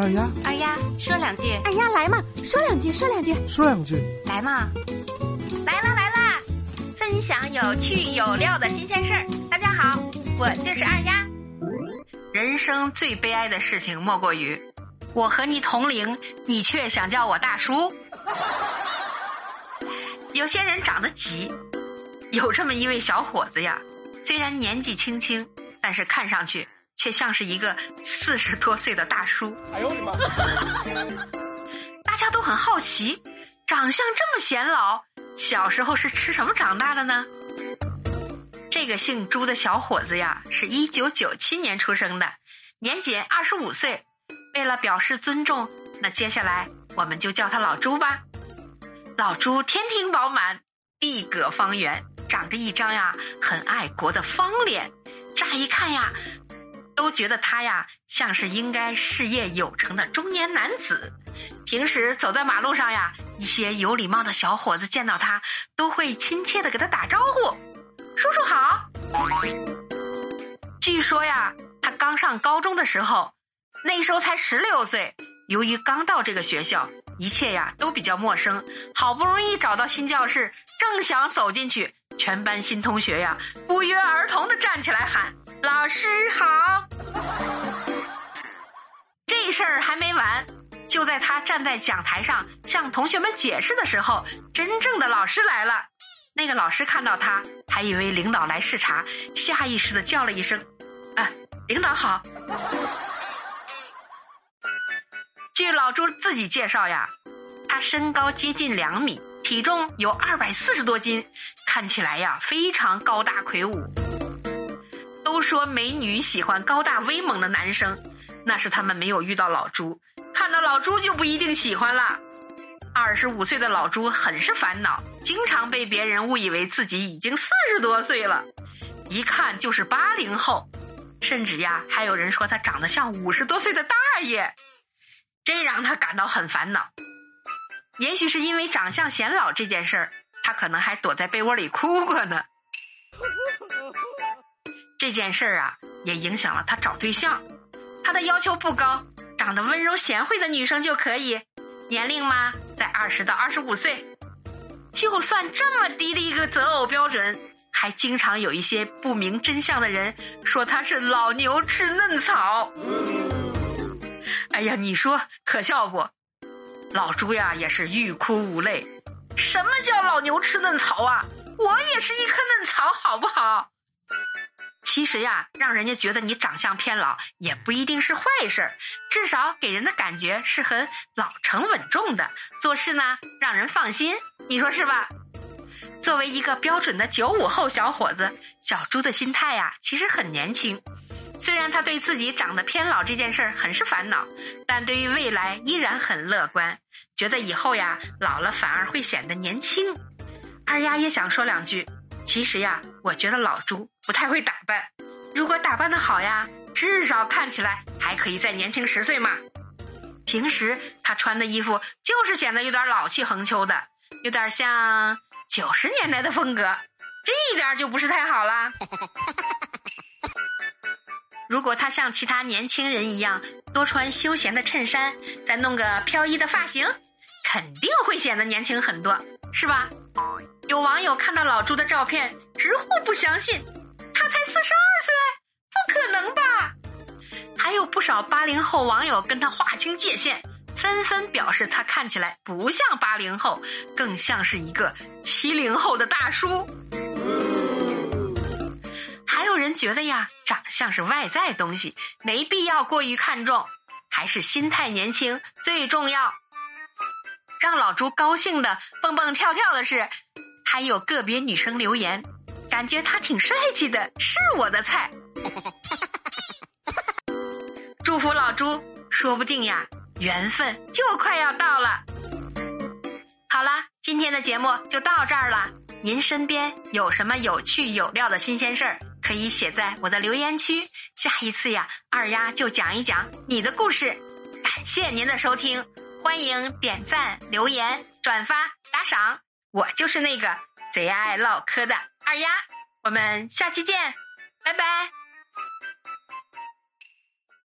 二丫，二丫说两句，二丫来嘛，说两句，说两句，说两句，来嘛，来啦来啦，分享有趣有料的新鲜事儿。大家好，我就是二丫。人生最悲哀的事情莫过于，我和你同龄，你却想叫我大叔。有些人长得急，有这么一位小伙子呀，虽然年纪轻轻，但是看上去。却像是一个四十多岁的大叔。哎呦我的妈！大家都很好奇，长相这么显老，小时候是吃什么长大的呢？这个姓朱的小伙子呀，是一九九七年出生的，年仅二十五岁。为了表示尊重，那接下来我们就叫他老朱吧。老朱天庭饱满，地阁方圆，长着一张呀很爱国的方脸，乍一看呀。都觉得他呀像是应该事业有成的中年男子，平时走在马路上呀，一些有礼貌的小伙子见到他都会亲切的给他打招呼：“叔叔好。”据说呀，他刚上高中的时候，那时候才十六岁，由于刚到这个学校，一切呀都比较陌生，好不容易找到新教室，正想走进去，全班新同学呀不约而同的站起来喊。老师好，这事儿还没完。就在他站在讲台上向同学们解释的时候，真正的老师来了。那个老师看到他，还以为领导来视察，下意识的叫了一声：“啊，领导好。”据老朱自己介绍呀，他身高接近两米，体重有二百四十多斤，看起来呀非常高大魁梧。都说美女喜欢高大威猛的男生，那是他们没有遇到老朱，看到老朱就不一定喜欢了。二十五岁的老朱很是烦恼，经常被别人误以为自己已经四十多岁了，一看就是八零后，甚至呀还有人说他长得像五十多岁的大爷，这让他感到很烦恼。也许是因为长相显老这件事儿，他可能还躲在被窝里哭过呢。这件事儿啊，也影响了他找对象。他的要求不高，长得温柔贤惠的女生就可以。年龄嘛，在二十到二十五岁。就算这么低的一个择偶标准，还经常有一些不明真相的人说他是老牛吃嫩草。哎呀，你说可笑不？老朱呀，也是欲哭无泪。什么叫老牛吃嫩草啊？我也是一颗嫩草，好不好？其实呀，让人家觉得你长相偏老也不一定是坏事儿，至少给人的感觉是很老成稳重的，做事呢让人放心，你说是吧？作为一个标准的九五后小伙子，小朱的心态呀其实很年轻。虽然他对自己长得偏老这件事儿很是烦恼，但对于未来依然很乐观，觉得以后呀老了反而会显得年轻。二丫也想说两句。其实呀，我觉得老朱不太会打扮。如果打扮的好呀，至少看起来还可以再年轻十岁嘛。平时他穿的衣服就是显得有点老气横秋的，有点像九十年代的风格，这一点就不是太好啦。如果他像其他年轻人一样多穿休闲的衬衫，再弄个飘逸的发型，肯定会显得年轻很多，是吧？有网友看到老朱的照片，直呼不相信，他才四十二岁，不可能吧？还有不少八零后网友跟他划清界限，纷纷表示他看起来不像八零后，更像是一个七零后的大叔。还有人觉得呀，长相是外在东西，没必要过于看重，还是心态年轻最重要。让老朱高兴的蹦蹦跳跳的是。还有个别女生留言，感觉他挺帅气的，是我的菜。祝福老朱，说不定呀，缘分就快要到了。好了，今天的节目就到这儿了。您身边有什么有趣有料的新鲜事儿，可以写在我的留言区。下一次呀，二丫就讲一讲你的故事。感谢您的收听，欢迎点赞、留言、转发、打赏。我就是那个贼爱唠嗑的二丫，我们下期见，拜拜。